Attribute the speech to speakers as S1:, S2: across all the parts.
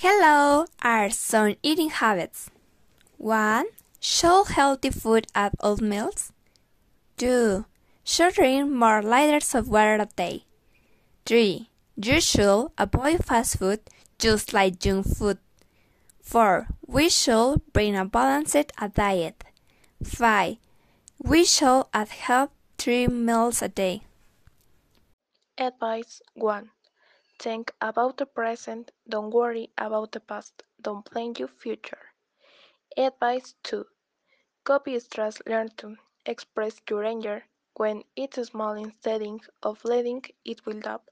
S1: Hello are some eating habits. 1. Show healthy food at all meals. 2. Should drink more liters of water a day. 3. You should avoid fast food just like junk food. 4. We should bring a balanced diet. 5. We should have three meals a day.
S2: Advice 1. Think about the present, don't worry about the past, don't plan your future. Advice 2. Copy stress, learn to express your anger when it's small instead of letting it build up.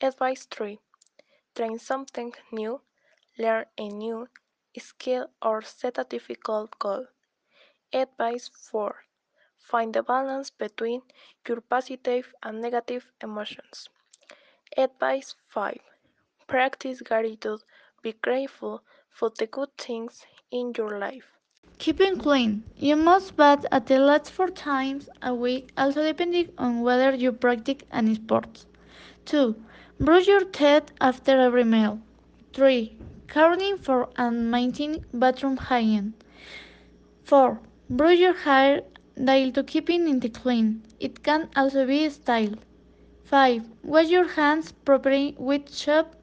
S2: Advice 3. Train something new, learn a new skill or set a difficult goal. Advice 4. Find the balance between your positive and negative emotions. Advice 5. Practice gratitude. Be grateful for the good things in your life.
S3: Keeping clean. You must bath at the least four times a week, also depending on whether you practice any sports. 2. Brush your teeth after every meal. 3. Caring for and maintaining bathroom hygiene. 4. Brush your hair daily to keeping it clean. It can also be styled. 5. Wash your hands properly with soap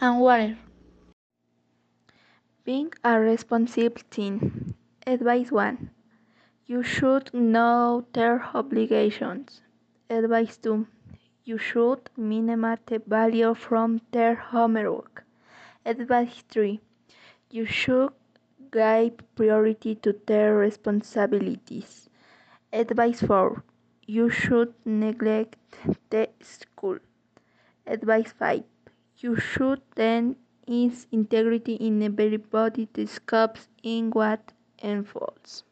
S3: and water.
S4: Being a responsible teen. Advice 1. You should know their obligations. Advice 2. You should minimize the value from their homework. Advice 3. You should give priority to their responsibilities. Advice 4. You should neglect the school. Advice 5. You should then is integrity in everybody discovers in what unfolds.